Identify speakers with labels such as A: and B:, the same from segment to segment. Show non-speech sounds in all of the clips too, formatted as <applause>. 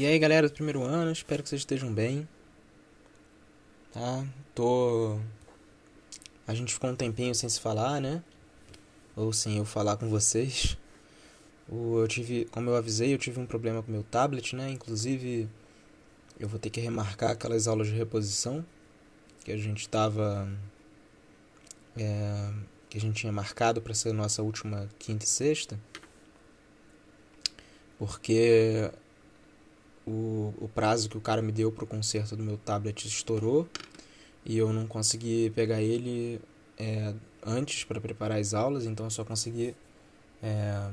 A: E aí galera do primeiro ano, espero que vocês estejam bem. Tá? Tô. A gente ficou um tempinho sem se falar, né? Ou sem eu falar com vocês. Eu tive, como eu avisei, eu tive um problema com meu tablet, né? Inclusive, eu vou ter que remarcar aquelas aulas de reposição que a gente estava. É, que a gente tinha marcado para ser nossa última quinta e sexta. Porque o, o prazo que o cara me deu para o conserto do meu tablet estourou e eu não consegui pegar ele é, antes para preparar as aulas, então eu só consegui é,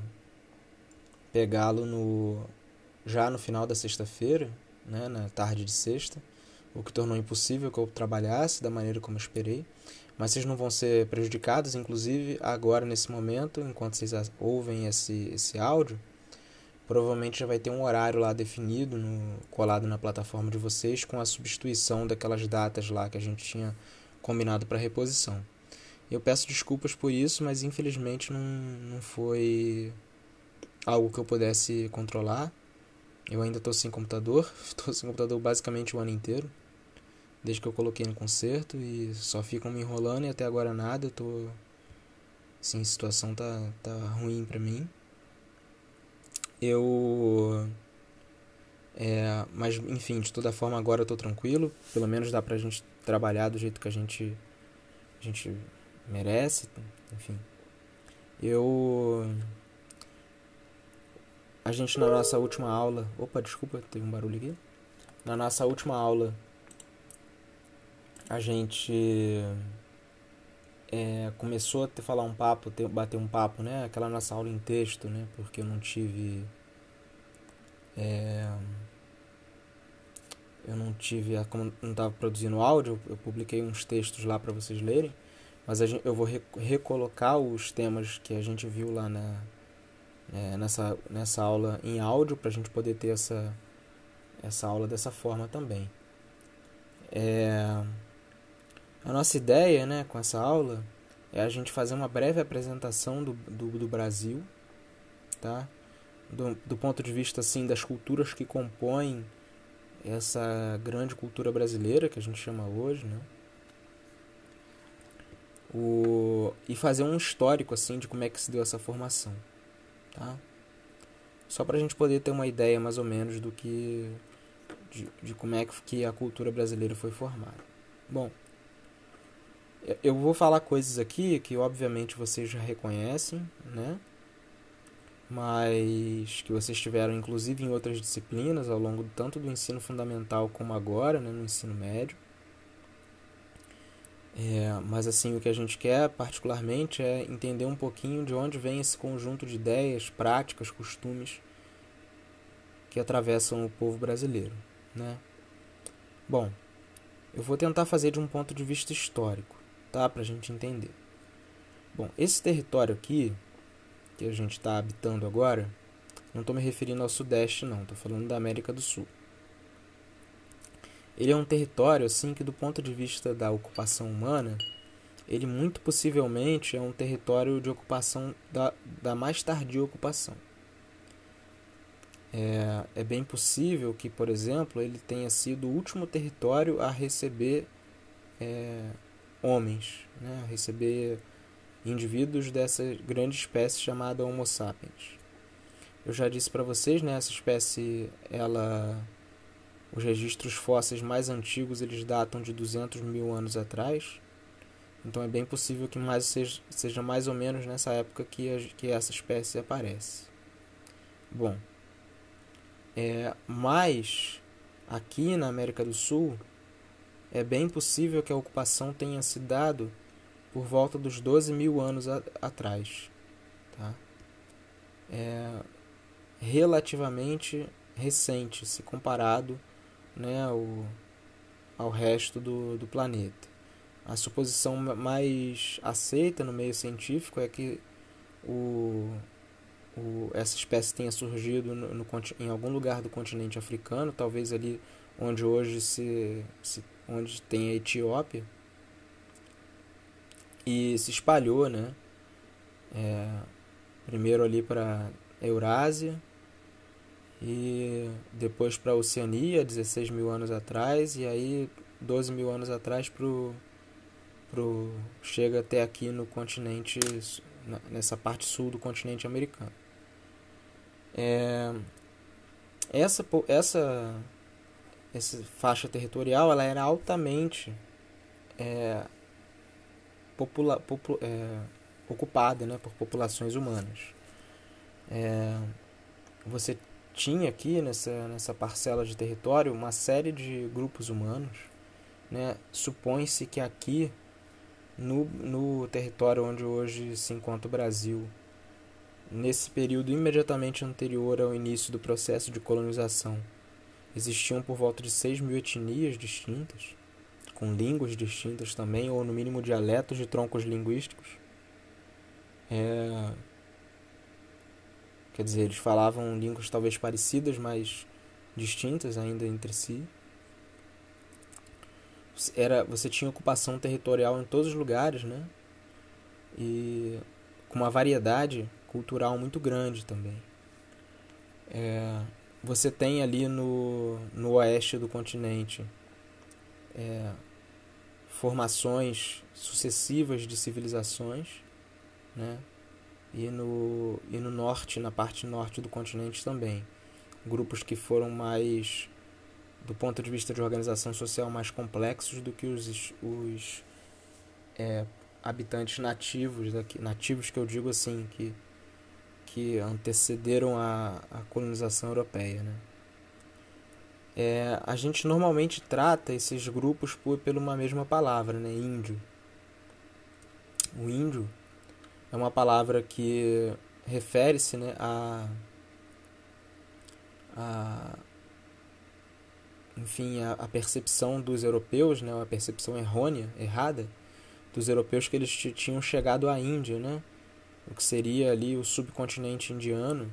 A: pegá-lo no já no final da sexta-feira, né, na tarde de sexta, o que tornou impossível que eu trabalhasse da maneira como eu esperei. Mas vocês não vão ser prejudicados, inclusive agora nesse momento, enquanto vocês ouvem esse, esse áudio, provavelmente já vai ter um horário lá definido, no, colado na plataforma de vocês, com a substituição daquelas datas lá que a gente tinha combinado para reposição. Eu peço desculpas por isso, mas infelizmente não, não foi algo que eu pudesse controlar. Eu ainda estou sem computador, <laughs> estou sem computador basicamente o ano inteiro, desde que eu coloquei no conserto e só ficam me enrolando e até agora nada. Eu tô, assim, a situação tá, tá ruim para mim. Eu. É, mas, enfim, de toda forma, agora eu tô tranquilo. Pelo menos dá pra gente trabalhar do jeito que a gente, a gente merece. Enfim. Eu. A gente, na nossa última aula. Opa, desculpa, teve um barulho aqui. Na nossa última aula, a gente. É, começou a ter, falar um papo, ter, bater um papo, né? Aquela nossa aula em texto, né? Porque eu não tive é, eu não tive, como não estava produzindo áudio, eu publiquei uns textos lá para vocês lerem, mas gente, eu vou recolocar os temas que a gente viu lá na, é, nessa, nessa aula em áudio para a gente poder ter essa, essa aula dessa forma também. É, a nossa ideia né, com essa aula é a gente fazer uma breve apresentação do, do, do Brasil, tá? do, do ponto de vista assim das culturas que compõem essa grande cultura brasileira que a gente chama hoje, né? O, e fazer um histórico assim de como é que se deu essa formação, tá? Só para a gente poder ter uma ideia mais ou menos do que de, de como é que a cultura brasileira foi formada. Bom, eu vou falar coisas aqui que obviamente vocês já reconhecem, né? mas que vocês tiveram inclusive em outras disciplinas ao longo tanto do ensino fundamental como agora, né, no ensino médio. É, mas assim, o que a gente quer particularmente é entender um pouquinho de onde vem esse conjunto de ideias, práticas, costumes que atravessam o povo brasileiro, né? Bom, eu vou tentar fazer de um ponto de vista histórico, tá, para a gente entender. Bom, esse território aqui que a gente está habitando agora, não estou me referindo ao Sudeste, não, estou falando da América do Sul. Ele é um território assim que, do ponto de vista da ocupação humana, ele muito possivelmente é um território de ocupação da, da mais tardia ocupação. É, é bem possível que, por exemplo, ele tenha sido o último território a receber é, homens, né, receber indivíduos dessa grande espécie chamada Homo sapiens. Eu já disse para vocês, né, essa espécie, ela, os registros fósseis mais antigos eles datam de 200 mil anos atrás. Então é bem possível que mais seja, seja mais ou menos nessa época que, a, que essa espécie aparece. Bom, é, mas aqui na América do Sul é bem possível que a ocupação tenha se dado por volta dos 12 mil anos a, atrás. Tá? É relativamente recente se comparado né, ao, ao resto do, do planeta. A suposição mais aceita no meio científico é que o, o, essa espécie tenha surgido no, no, em algum lugar do continente africano, talvez ali onde hoje se, se onde tem a Etiópia, e se espalhou, né? É, primeiro ali para Eurásia, e depois para a Oceania, 16 mil anos atrás, e aí 12 mil anos atrás pro, pro, chega até aqui no continente, nessa parte sul do continente americano. É, essa, essa, essa faixa territorial ela era altamente é, popula, popula, é, ocupada né, por populações humanas. É, você tinha aqui nessa, nessa parcela de território uma série de grupos humanos. Né? Supõe-se que aqui, no, no território onde hoje se encontra o Brasil, nesse período imediatamente anterior ao início do processo de colonização, existiam por volta de 6 mil etnias distintas, com línguas distintas também, ou no mínimo dialetos de troncos linguísticos. É, Quer dizer, eles falavam línguas talvez parecidas, mas distintas ainda entre si. Era, você tinha ocupação territorial em todos os lugares, né? E com uma variedade cultural muito grande também. É, você tem ali no, no oeste do continente é, formações sucessivas de civilizações, né? e no, e no norte, na parte norte do continente também. Grupos que foram mais, do ponto de vista de organização social, mais complexos do que os, os é, habitantes nativos, daqui, nativos que eu digo assim, que, que antecederam a, a colonização europeia. Né? É, a gente normalmente trata esses grupos por, por uma mesma palavra, né? índio. O índio é uma palavra que refere-se né, a, a enfim a, a, percepção dos europeus né a percepção errônea errada dos europeus que eles tinham chegado à Índia né o que seria ali o subcontinente indiano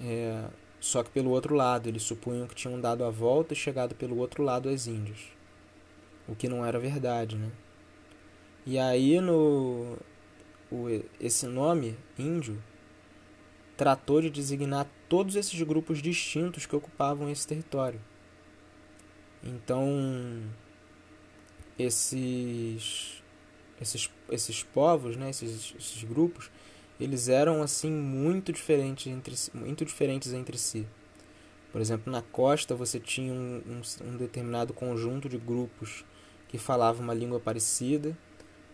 A: é, só que pelo outro lado eles supunham que tinham dado a volta e chegado pelo outro lado às Índias o que não era verdade né e aí no o, esse nome, índio, tratou de designar todos esses grupos distintos que ocupavam esse território. Então, esses, esses, esses povos, né, esses, esses grupos, eles eram assim muito diferentes entre, muito diferentes entre si. Por exemplo, na costa você tinha um, um, um determinado conjunto de grupos que falavam uma língua parecida,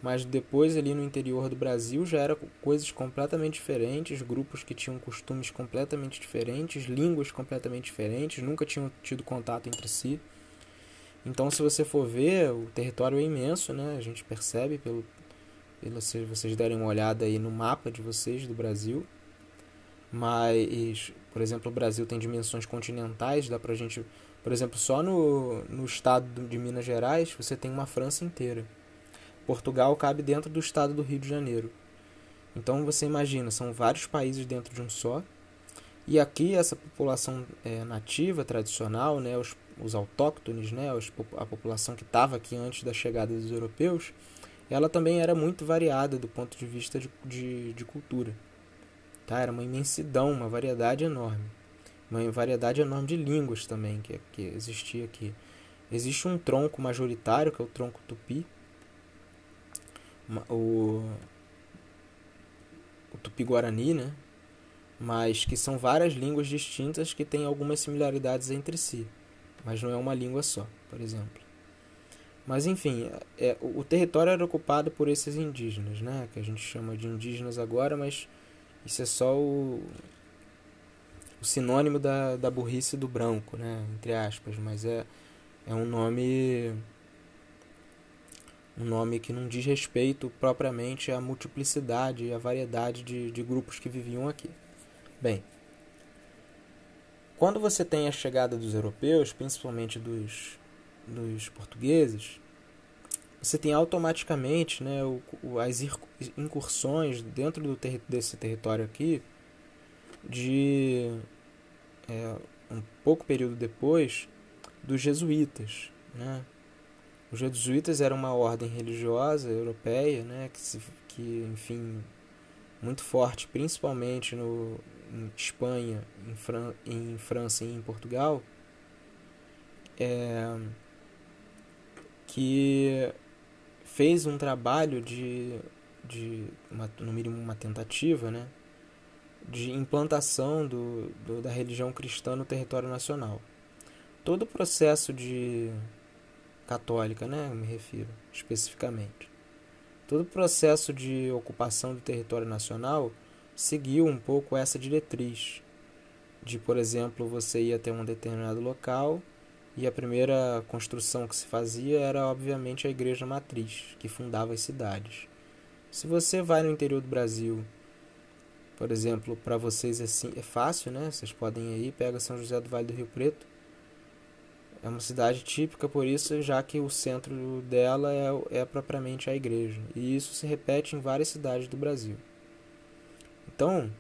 A: mas depois ali no interior do Brasil já era coisas completamente diferentes, grupos que tinham costumes completamente diferentes, línguas completamente diferentes, nunca tinham tido contato entre si. Então, se você for ver, o território é imenso, né? A gente percebe pelo, pelo se vocês derem uma olhada aí no mapa de vocês do Brasil. Mas, por exemplo, o Brasil tem dimensões continentais, dá pra gente, por exemplo, só no, no estado de Minas Gerais, você tem uma França inteira. Portugal cabe dentro do estado do Rio de Janeiro. Então você imagina, são vários países dentro de um só. E aqui essa população é, nativa, tradicional, né, os, os autóctones, né, a população que estava aqui antes da chegada dos europeus, ela também era muito variada do ponto de vista de, de, de cultura. Tá? Era uma imensidão, uma variedade enorme. Uma variedade enorme de línguas também que, que existia aqui. Existe um tronco majoritário, que é o tronco tupi, o, o tupi-guarani, né? Mas que são várias línguas distintas que têm algumas similaridades entre si, mas não é uma língua só, por exemplo. Mas enfim, é, o território era ocupado por esses indígenas, né? Que a gente chama de indígenas agora, mas isso é só o, o sinônimo da, da burrice do branco, né? Entre aspas, mas é, é um nome um nome que não diz respeito propriamente à multiplicidade e à variedade de, de grupos que viviam aqui. Bem, quando você tem a chegada dos europeus, principalmente dos, dos portugueses, você tem automaticamente né, o, o, as incursões dentro do desse território aqui de é, um pouco período depois dos jesuítas, né? Os jesuítas eram uma ordem religiosa europeia, né, que, se, que enfim, muito forte, principalmente no, em Espanha, em, Fran em França e em Portugal, é, que fez um trabalho de, de uma, no mínimo uma tentativa, né, de implantação do, do, da religião cristã no território nacional. Todo o processo de católica, né, me refiro especificamente. Todo o processo de ocupação do território nacional seguiu um pouco essa diretriz de, por exemplo, você ia até um determinado local e a primeira construção que se fazia era obviamente a igreja matriz, que fundava as cidades. Se você vai no interior do Brasil, por exemplo, para vocês assim é fácil, né? Vocês podem ir, pega São José do Vale do Rio Preto. É uma cidade típica por isso, já que o centro dela é, é propriamente a igreja. E isso se repete em várias cidades do Brasil. Então,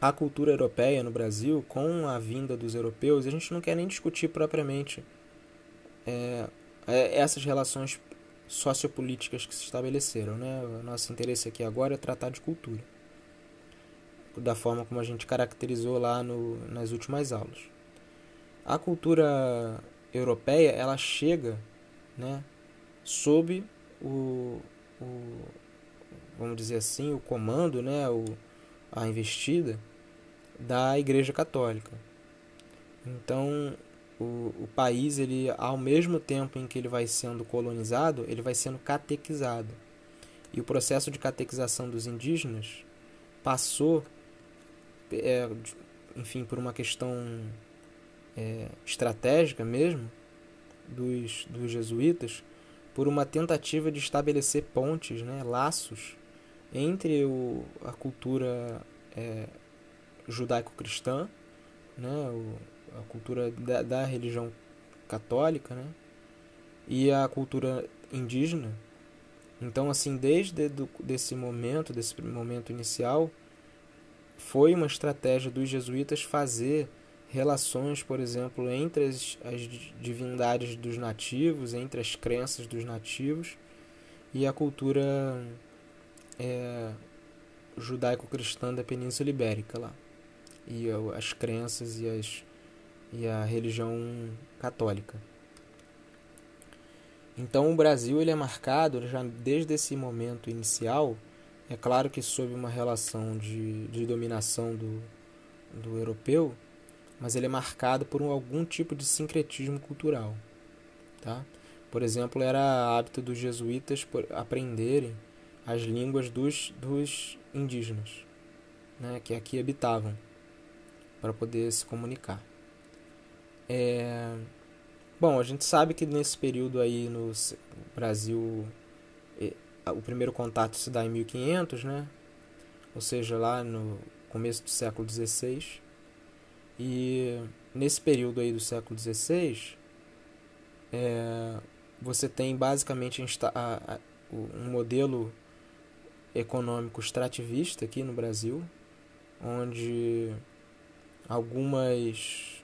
A: a cultura europeia no Brasil, com a vinda dos europeus, a gente não quer nem discutir propriamente é, é, essas relações sociopolíticas que se estabeleceram. Né? O nosso interesse aqui agora é tratar de cultura, da forma como a gente caracterizou lá no, nas últimas aulas. A cultura europeia ela chega né, sob o, o vamos dizer assim, o comando, né, o, a investida da Igreja Católica. Então, o, o país, ele, ao mesmo tempo em que ele vai sendo colonizado, ele vai sendo catequizado. E o processo de catequização dos indígenas passou, é, enfim, por uma questão é, estratégica mesmo dos, dos jesuítas, por uma tentativa de estabelecer pontes, né, laços entre o, a cultura é, judaico-cristã, né, o, a cultura da, da, religião católica, né, e a cultura indígena. Então, assim, desde do, desse momento, desse momento inicial, foi uma estratégia dos jesuítas fazer relações, por exemplo, entre as, as divindades dos nativos, entre as crenças dos nativos e a cultura é, judaico-cristã da Península Ibérica lá. E as crenças e, as, e a religião católica. Então o Brasil ele é marcado já desde esse momento inicial, é claro que sob uma relação de, de dominação do, do europeu, mas ele é marcado por um, algum tipo de sincretismo cultural. Tá? Por exemplo, era hábito dos jesuítas aprenderem as línguas dos, dos indígenas né, que aqui habitavam para poder se comunicar. É... Bom, a gente sabe que nesse período aí no Brasil o primeiro contato se dá em 1500, né? Ou seja, lá no começo do século XVI. E nesse período aí do século XVI, é, você tem basicamente um modelo econômico extrativista aqui no Brasil, onde algumas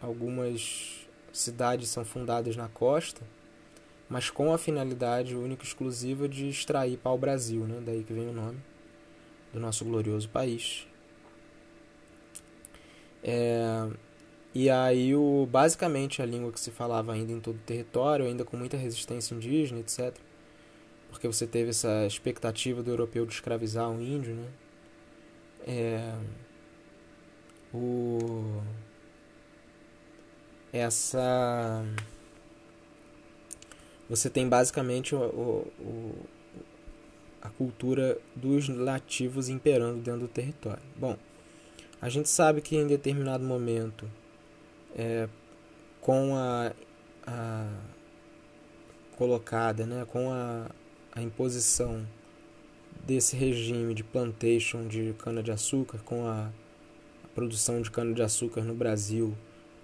A: algumas cidades são fundadas na costa, mas com a finalidade única e exclusiva de extrair pau-brasil, né? daí que vem o nome do nosso glorioso país. É, e aí, o, basicamente, a língua que se falava ainda em todo o território, ainda com muita resistência indígena, etc porque você teve essa expectativa do europeu de escravizar um índio, né? É, o, essa você tem basicamente o, o, o, a cultura dos nativos imperando dentro do território. Bom, a gente sabe que em determinado momento, é, com a, a colocada, né, com a a imposição desse regime de plantation de cana-de-açúcar com a produção de cana-de-açúcar no Brasil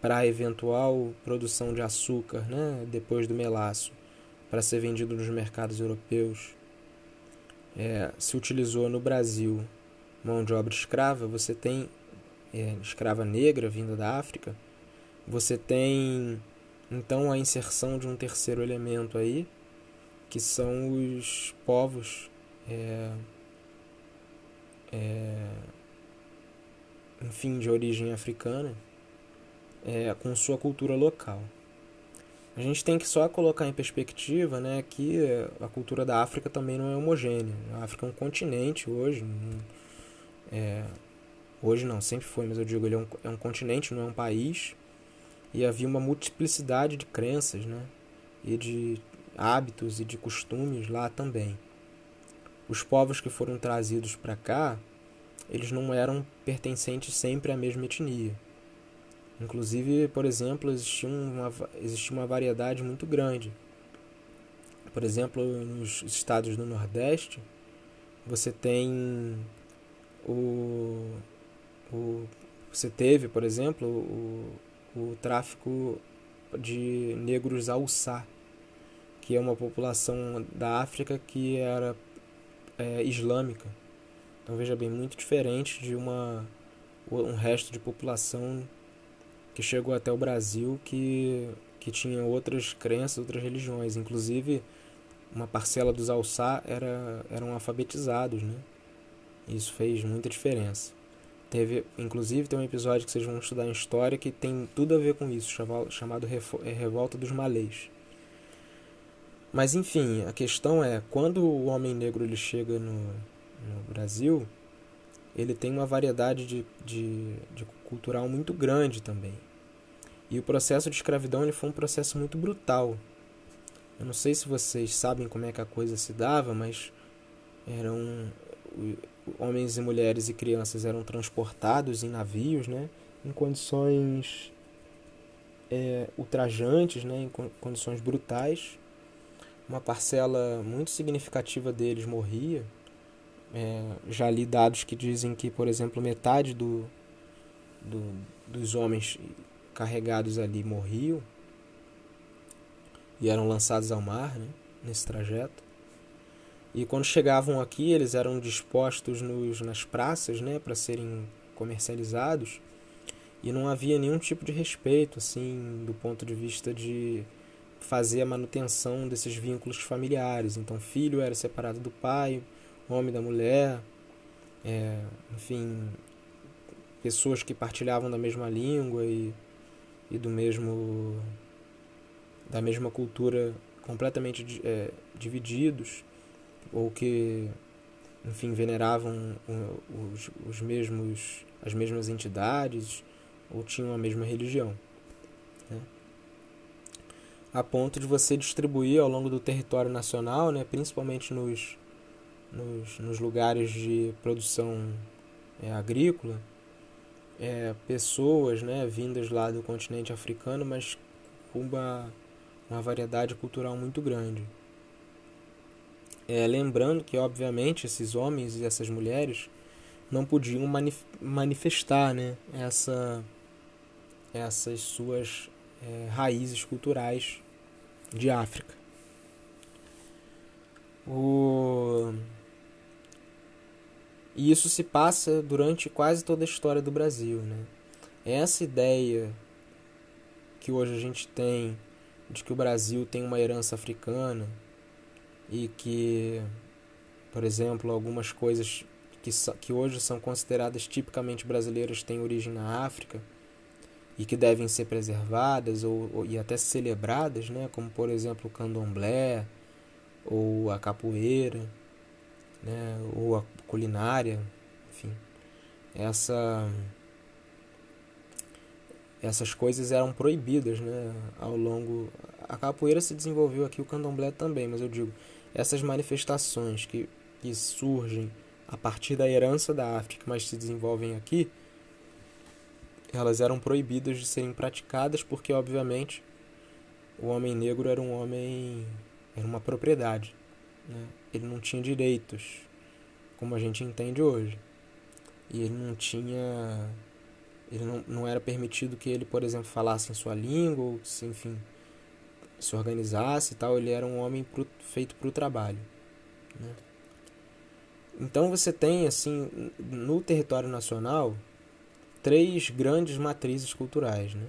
A: para a eventual produção de açúcar né, depois do melaço para ser vendido nos mercados europeus, é, se utilizou no Brasil mão de obra escrava, você tem é, escrava negra vinda da África, você tem então a inserção de um terceiro elemento aí, que são os povos é, é, enfim, de origem africana, é, com sua cultura local. A gente tem que só colocar em perspectiva né, que a cultura da África também não é homogênea. A África é um continente hoje. É, hoje não, sempre foi, mas eu digo, ele é um, é um continente, não é um país. E havia uma multiplicidade de crenças né, e de hábitos e de costumes lá também. Os povos que foram trazidos para cá, eles não eram pertencentes sempre à mesma etnia. Inclusive, por exemplo, existia uma, existia uma variedade muito grande. Por exemplo, nos estados do Nordeste, você tem o, o você teve, por exemplo, o, o tráfico de negros Haussá, que é uma população da África que era é, islâmica. Então veja bem, muito diferente de uma um resto de população que chegou até o Brasil que, que tinha outras crenças, outras religiões. Inclusive, uma parcela dos Alçá era, eram alfabetizados, né? Isso fez muita diferença. Teve, inclusive, tem um episódio que vocês vão estudar em história que tem tudo a ver com isso, chamado é, Revolta dos Malês. Mas enfim, a questão é, quando o homem negro ele chega no, no Brasil, ele tem uma variedade de, de, de cultural muito grande também. E o processo de escravidão ele foi um processo muito brutal. Eu não sei se vocês sabem como é que a coisa se dava, mas eram homens e mulheres e crianças eram transportados em navios, né, em condições é, ultrajantes, né, em condições brutais. Uma parcela muito significativa deles morria. É, já li dados que dizem que, por exemplo, metade do, do, dos homens carregados ali morriam e eram lançados ao mar né, nesse trajeto. E quando chegavam aqui, eles eram dispostos nos, nas praças né, para serem comercializados e não havia nenhum tipo de respeito assim do ponto de vista de fazer a manutenção desses vínculos familiares. Então, filho era separado do pai, homem da mulher, é, enfim, pessoas que partilhavam da mesma língua e, e do mesmo da mesma cultura completamente é, divididos ou que enfim veneravam os, os mesmos as mesmas entidades ou tinham a mesma religião né? A ponto de você distribuir ao longo do território nacional né principalmente nos nos, nos lugares de produção é, agrícola é, pessoas né, vindas lá do continente africano, mas com uma, uma variedade cultural muito grande. É, lembrando que, obviamente, esses homens e essas mulheres não podiam manif manifestar né, essa, essas suas é, raízes culturais de África. O e isso se passa durante quase toda a história do Brasil. Né? Essa ideia que hoje a gente tem de que o Brasil tem uma herança africana e que, por exemplo, algumas coisas que, que hoje são consideradas tipicamente brasileiras têm origem na África e que devem ser preservadas ou, ou, e até celebradas, né? como por exemplo o candomblé ou a capoeira né, ou a culinária, enfim, essa essas coisas eram proibidas, né, ao longo a capoeira se desenvolveu aqui o candomblé também, mas eu digo essas manifestações que, que surgem a partir da herança da África, mas se desenvolvem aqui, elas eram proibidas de serem praticadas porque obviamente o homem negro era um homem era uma propriedade, né? ele não tinha direitos como a gente entende hoje. E ele não tinha. Ele não, não era permitido que ele, por exemplo, falasse em sua língua, ou se, enfim, se organizasse e tal. Ele era um homem pro, feito para o trabalho. Né? Então você tem, assim, no território nacional, três grandes matrizes culturais. Né?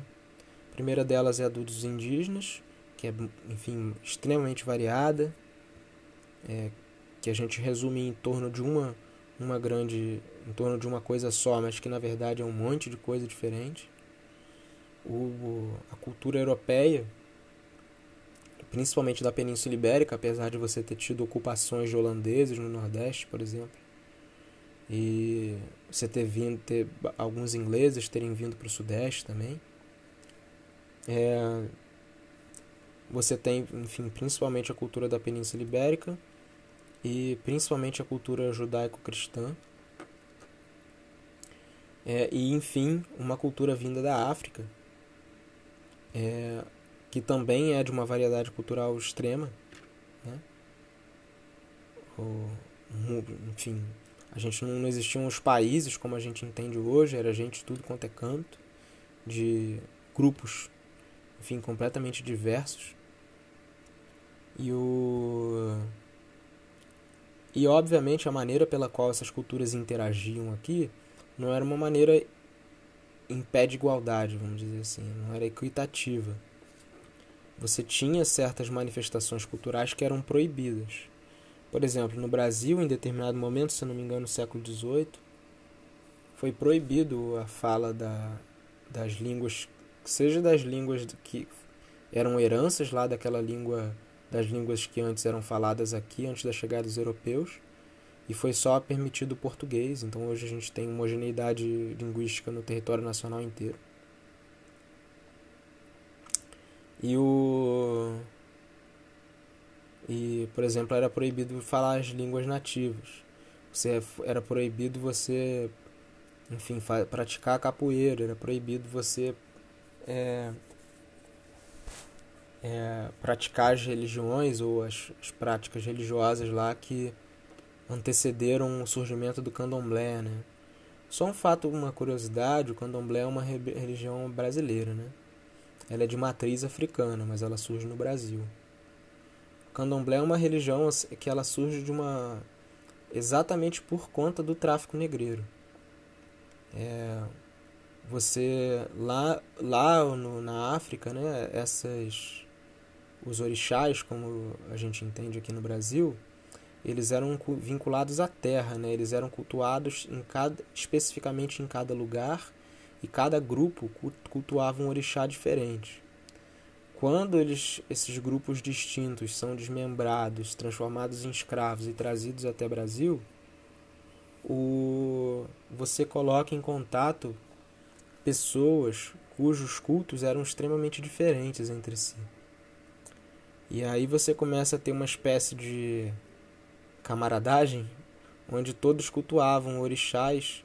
A: A primeira delas é a dos indígenas, que é, enfim, extremamente variada, é, que a gente resume em torno de uma uma grande em torno de uma coisa só, mas que na verdade é um monte de coisa diferente. O, a cultura europeia, principalmente da Península Ibérica, apesar de você ter tido ocupações de holandeses no Nordeste, por exemplo, e você ter vindo, ter alguns ingleses terem vindo para o Sudeste também. É, você tem, enfim, principalmente a cultura da Península Ibérica e principalmente a cultura judaico-cristã. É, e, enfim, uma cultura vinda da África, é, que também é de uma variedade cultural extrema. Né? O, enfim, a gente não, não existiam os países como a gente entende hoje, era gente tudo quanto é canto, de grupos, enfim, completamente diversos. E o e obviamente a maneira pela qual essas culturas interagiam aqui não era uma maneira em pé de igualdade, vamos dizer assim, não era equitativa. Você tinha certas manifestações culturais que eram proibidas. Por exemplo, no Brasil, em determinado momento, se não me engano, no século XVIII, foi proibido a fala da, das línguas, seja das línguas que eram heranças lá daquela língua das línguas que antes eram faladas aqui, antes da chegada dos europeus, e foi só permitido o português. Então hoje a gente tem homogeneidade linguística no território nacional inteiro. E o e, por exemplo, era proibido falar as línguas nativas. Você era proibido você, enfim, praticar capoeira, era proibido você é, é, praticar as religiões ou as, as, práticas religiosas lá que antecederam o surgimento do candomblé, né? Só um fato, uma curiosidade, o candomblé é uma religião brasileira, né? Ela é de matriz africana, mas ela surge no Brasil. Candomblé é uma religião que ela surge de uma exatamente por conta do tráfico negreiro. É, você lá lá no, na África, né, essas os orixás, como a gente entende aqui no Brasil, eles eram vinculados à terra, né? Eles eram cultuados em cada, especificamente em cada lugar e cada grupo cultuava um orixá diferente. Quando eles, esses grupos distintos são desmembrados, transformados em escravos e trazidos até Brasil, o, você coloca em contato pessoas cujos cultos eram extremamente diferentes entre si. E aí você começa a ter uma espécie de camaradagem onde todos cultuavam orixás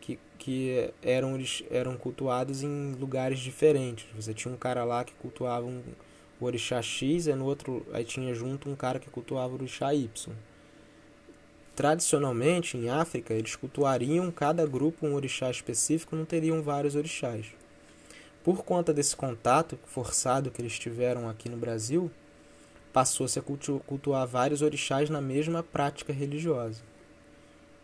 A: que, que eram, eram cultuados em lugares diferentes. Você tinha um cara lá que cultuava um, o orixá X, e no outro aí tinha junto um cara que cultuava o orixá Y. Tradicionalmente, em África, eles cultuariam cada grupo um orixá específico, não teriam vários orixás. Por conta desse contato forçado que eles tiveram aqui no Brasil, passou-se a cultuar vários orixás na mesma prática religiosa.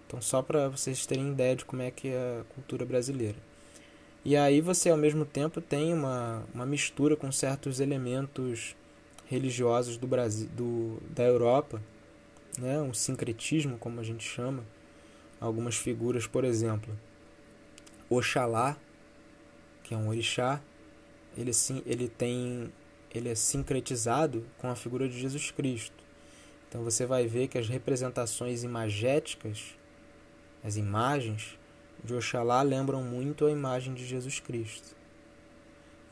A: Então, só para vocês terem ideia de como é que é a cultura brasileira. E aí você, ao mesmo tempo, tem uma, uma mistura com certos elementos religiosos do Brasil, do, da Europa, né? um sincretismo, como a gente chama. Algumas figuras, por exemplo, Oxalá, que é um orixá, ele, sim, ele tem ele é sincretizado com a figura de Jesus Cristo. Então você vai ver que as representações imagéticas, as imagens de Oxalá lembram muito a imagem de Jesus Cristo.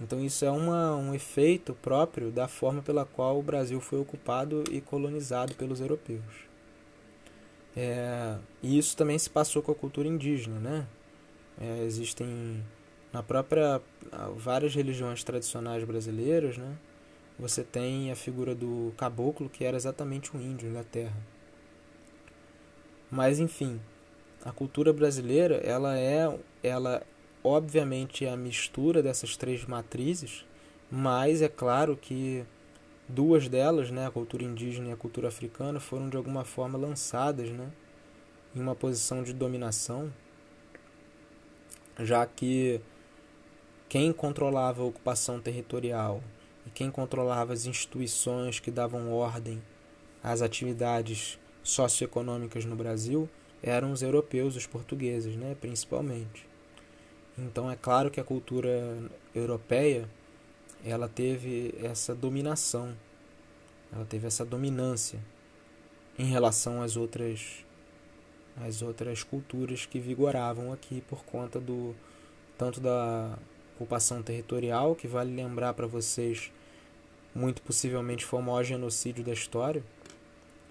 A: Então isso é uma, um efeito próprio da forma pela qual o Brasil foi ocupado e colonizado pelos europeus. É, e isso também se passou com a cultura indígena, né? É, existem na própria várias religiões tradicionais brasileiras, né? você tem a figura do caboclo, que era exatamente um índio da terra. Mas enfim, a cultura brasileira, ela é, ela obviamente é a mistura dessas três matrizes, mas é claro que duas delas, né, a cultura indígena e a cultura africana, foram de alguma forma lançadas, né, em uma posição de dominação, já que quem controlava a ocupação territorial e quem controlava as instituições que davam ordem às atividades socioeconômicas no Brasil eram os europeus, os portugueses, né, principalmente. Então é claro que a cultura europeia ela teve essa dominação, ela teve essa dominância em relação às outras às outras culturas que vigoravam aqui por conta do tanto da ocupação territorial, que vale lembrar para vocês, muito possivelmente foi o maior genocídio da história.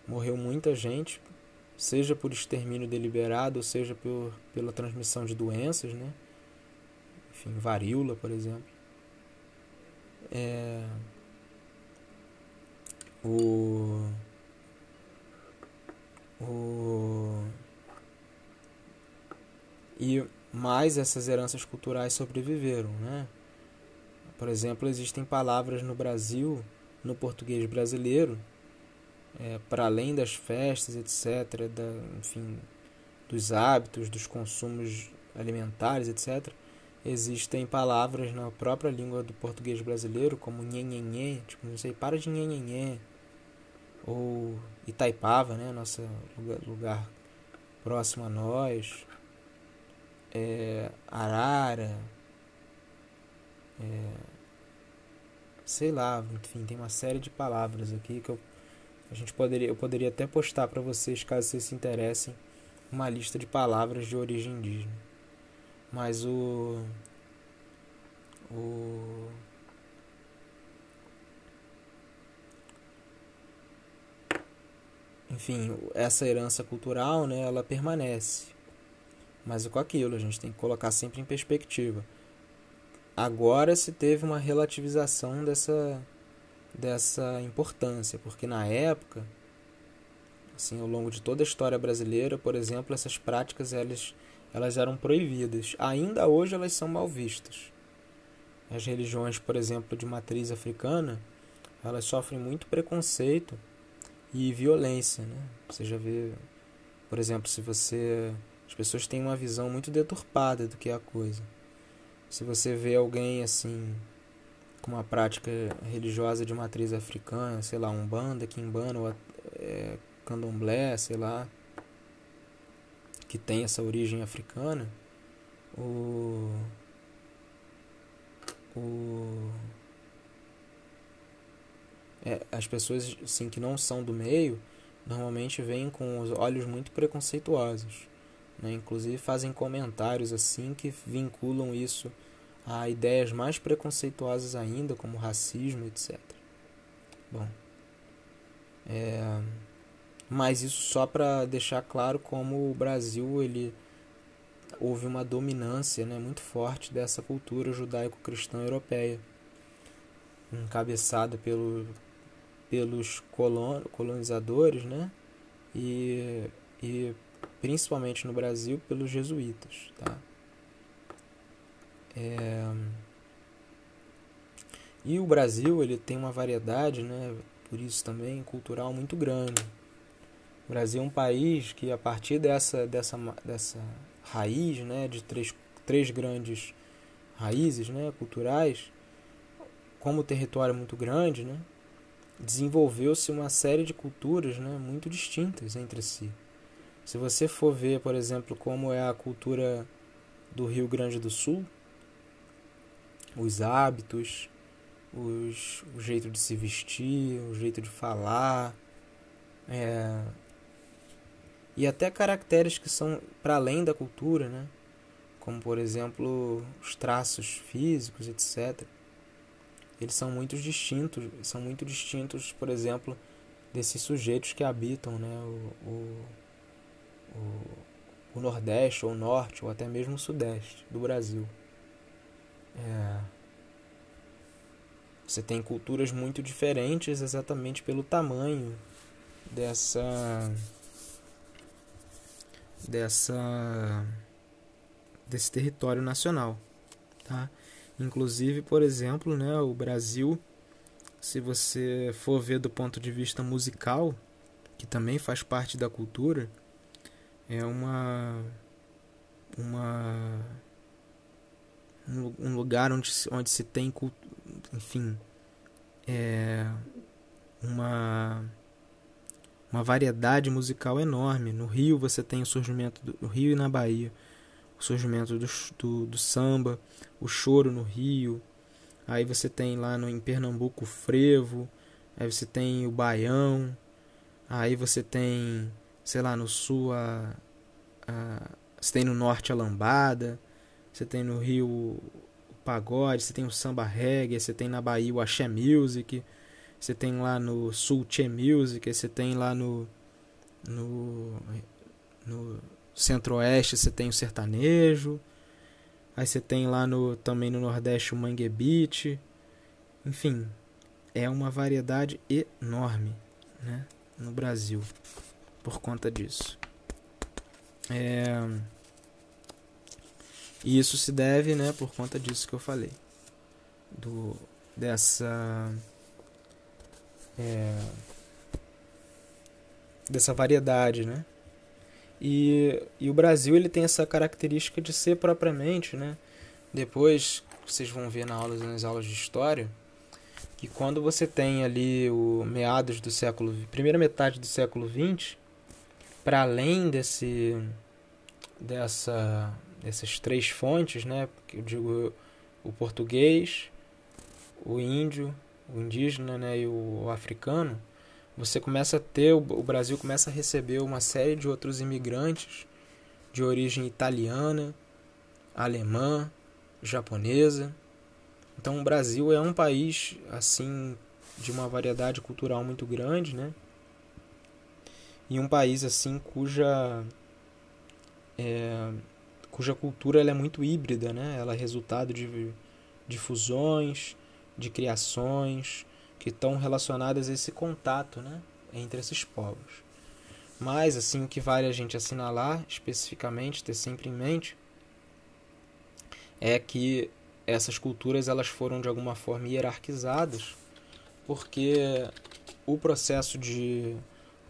A: Morreu muita gente, seja por extermínio deliberado, seja por, pela transmissão de doenças, né? Enfim, varíola, por exemplo. É... O... O... E mais essas heranças culturais sobreviveram, né? Por exemplo, existem palavras no Brasil, no português brasileiro, é, para além das festas, etc., da, enfim, dos hábitos, dos consumos alimentares, etc., existem palavras na própria língua do português brasileiro, como nhenhenhê, tipo, não sei, para de nhenhenhê, ou Itaipava, né, nosso lugar, lugar próximo a nós, é, arara, é, sei lá, enfim, tem uma série de palavras aqui que eu, a gente poderia, eu poderia até postar para vocês, caso vocês se interessem, uma lista de palavras de origem indígena. Mas o o enfim, essa herança cultural, né, ela permanece. Mas é com aquilo, a gente tem que colocar sempre em perspectiva. Agora se teve uma relativização dessa, dessa importância, porque na época, assim, ao longo de toda a história brasileira, por exemplo, essas práticas elas, elas eram proibidas. Ainda hoje elas são mal vistas. As religiões, por exemplo, de matriz africana, elas sofrem muito preconceito e violência, né? Você já vê, por exemplo, se você as pessoas têm uma visão muito deturpada do que é a coisa. Se você vê alguém assim com uma prática religiosa de matriz africana, sei lá, umbanda, quimbanda ou é, candomblé, sei lá, que tem essa origem africana, o o é, as pessoas assim que não são do meio normalmente vêm com os olhos muito preconceituosos né? Inclusive fazem comentários assim que vinculam isso a ideias mais preconceituosas ainda, como racismo, etc. Bom, é, mas isso só para deixar claro como o Brasil ele houve uma dominância né, muito forte dessa cultura judaico-cristã europeia, encabeçada pelo, pelos colon, colonizadores né, e, e principalmente no Brasil, pelos jesuítas. Tá? É... E o Brasil ele tem uma variedade, né, por isso também, cultural muito grande. O Brasil é um país que, a partir dessa, dessa, dessa raiz né, de três, três grandes raízes né, culturais, como o território é muito grande, né, desenvolveu-se uma série de culturas né, muito distintas entre si. Se você for ver, por exemplo, como é a cultura do Rio Grande do Sul, os hábitos, os, o jeito de se vestir, o jeito de falar, é, e até caracteres que são para além da cultura, né? como por exemplo os traços físicos, etc. Eles são muito distintos, são muito distintos, por exemplo, desses sujeitos que habitam né? o, o o, o Nordeste, ou o Norte, ou até mesmo o Sudeste do Brasil. É, você tem culturas muito diferentes exatamente pelo tamanho dessa dessa desse território nacional, tá? Inclusive, por exemplo, né, o Brasil, se você for ver do ponto de vista musical, que também faz parte da cultura, é uma uma um lugar onde, onde se tem enfim é uma uma variedade musical enorme. No Rio você tem o surgimento do no Rio e na Bahia, o surgimento do, do, do, samba, o choro no Rio. Aí você tem lá no, em Pernambuco o frevo, aí você tem o baião, aí você tem, sei lá, no sul a, a você tem no norte a lambada, você tem no Rio pagode, você tem o samba reggae, você tem na Bahia o axé music, você tem lá no sul che music, você tem lá no no, no centro-oeste você tem o sertanejo, aí você tem lá no também no nordeste o mangue beat, enfim, é uma variedade enorme, né, no Brasil por conta disso. É... E isso se deve, né, por conta disso que eu falei, do dessa é, dessa variedade, né? E, e o Brasil ele tem essa característica de ser propriamente, né? Depois vocês vão ver na aula, nas aulas de história que quando você tem ali o meados do século, primeira metade do século 20, para além desse dessa dessas três fontes, né? Eu digo o português, o índio, o indígena, né, e o africano, você começa a ter o Brasil começa a receber uma série de outros imigrantes de origem italiana, alemã, japonesa. Então o Brasil é um país assim de uma variedade cultural muito grande, né? E um país assim cuja é, cuja cultura é muito híbrida, né? Ela é resultado de, de fusões, de criações que estão relacionadas a esse contato, né? Entre esses povos. Mas, assim, o que vale a gente assinalar especificamente, ter sempre em mente, é que essas culturas elas foram de alguma forma hierarquizadas, porque o processo de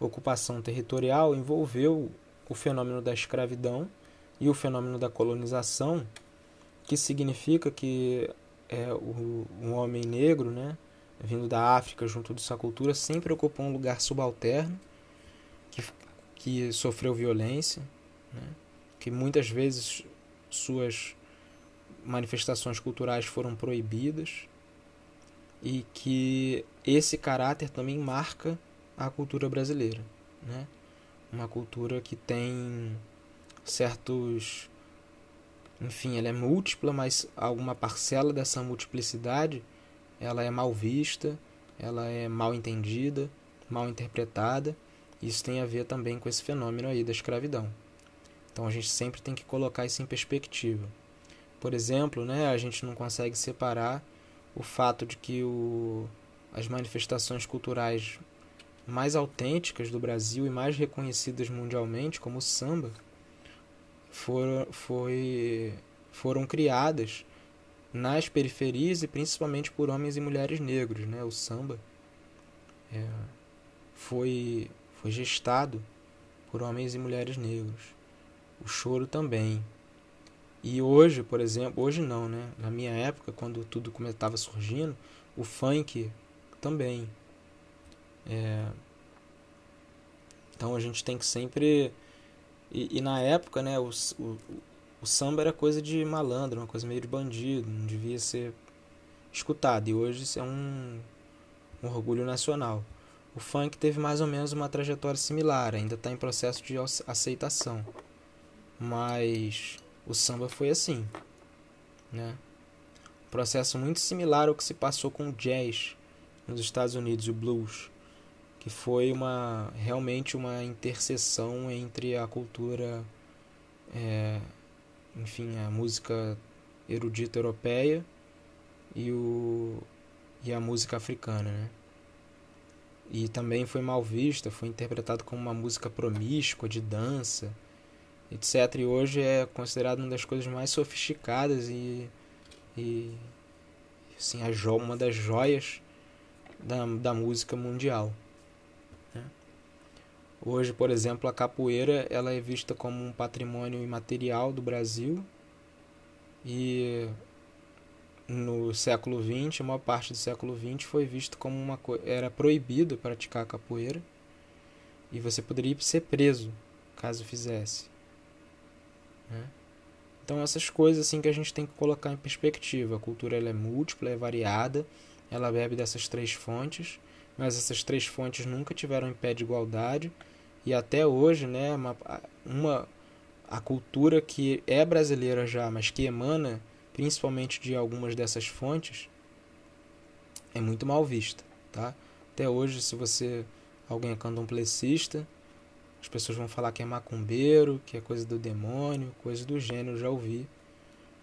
A: ocupação territorial envolveu o fenômeno da escravidão e o fenômeno da colonização, que significa que é, o, um homem negro, né, vindo da África junto dessa cultura, sempre ocupou um lugar subalterno, que, que sofreu violência, né, que muitas vezes suas manifestações culturais foram proibidas e que esse caráter também marca a cultura brasileira, né? Uma cultura que tem certos. Enfim, ela é múltipla, mas alguma parcela dessa multiplicidade ela é mal vista, ela é mal entendida, mal interpretada. Isso tem a ver também com esse fenômeno aí da escravidão. Então a gente sempre tem que colocar isso em perspectiva. Por exemplo, né, a gente não consegue separar o fato de que o, as manifestações culturais mais autênticas do Brasil e mais reconhecidas mundialmente, como o samba, foram, foi, foram criadas nas periferias e principalmente por homens e mulheres negros. Né? O samba é, foi, foi gestado por homens e mulheres negros. O choro também. E hoje, por exemplo, hoje não, né? Na minha época, quando tudo estava surgindo, o funk também. É... Então a gente tem que sempre e, e na época, né, o, o, o samba era coisa de malandro, uma coisa meio de bandido, não devia ser escutado. E hoje isso é um, um orgulho nacional. O funk teve mais ou menos uma trajetória similar, ainda está em processo de aceitação. Mas o samba foi assim, né? Um processo muito similar ao que se passou com o jazz nos Estados Unidos, o blues que foi uma realmente uma interseção entre a cultura, é, enfim, a música erudita europeia e, o, e a música africana, né? E também foi mal vista, foi interpretado como uma música promíscua, de dança, etc. E hoje é considerado uma das coisas mais sofisticadas e, e assim, a jo uma das joias da, da música mundial. Hoje, por exemplo, a capoeira ela é vista como um patrimônio imaterial do Brasil e no século XX, a maior parte do século XX foi visto como uma era proibido praticar capoeira E você poderia ser preso caso fizesse. Né? Então essas coisas assim que a gente tem que colocar em perspectiva. A cultura ela é múltipla, é variada, ela bebe dessas três fontes, mas essas três fontes nunca tiveram em pé de igualdade e até hoje, né, uma, uma a cultura que é brasileira já, mas que emana principalmente de algumas dessas fontes, é muito mal vista, tá? Até hoje, se você alguém é candomplecista, as pessoas vão falar que é macumbeiro, que é coisa do demônio, coisa do gênero, já ouvi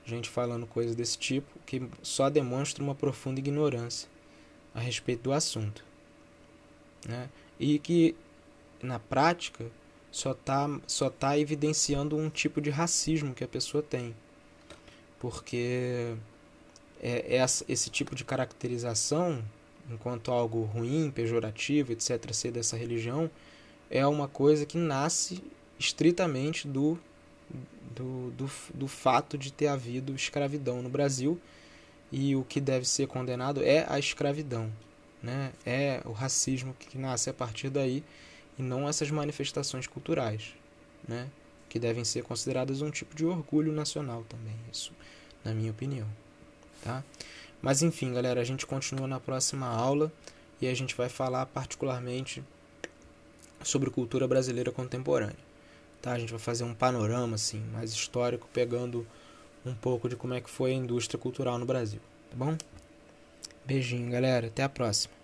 A: gente falando coisas desse tipo, que só demonstra uma profunda ignorância a respeito do assunto. Né? E que, na prática, só está só tá evidenciando um tipo de racismo que a pessoa tem. Porque é, é esse tipo de caracterização, enquanto algo ruim, pejorativo, etc., ser dessa religião, é uma coisa que nasce estritamente do, do, do, do fato de ter havido escravidão no Brasil e o que deve ser condenado é a escravidão, né? é o racismo que nasce a partir daí e não essas manifestações culturais, né? que devem ser consideradas um tipo de orgulho nacional também, isso na minha opinião. Tá? Mas enfim, galera, a gente continua na próxima aula e a gente vai falar particularmente sobre cultura brasileira contemporânea. Tá? A gente vai fazer um panorama assim, mais histórico, pegando um pouco de como é que foi a indústria cultural no Brasil, tá bom? Beijinho, galera, até a próxima.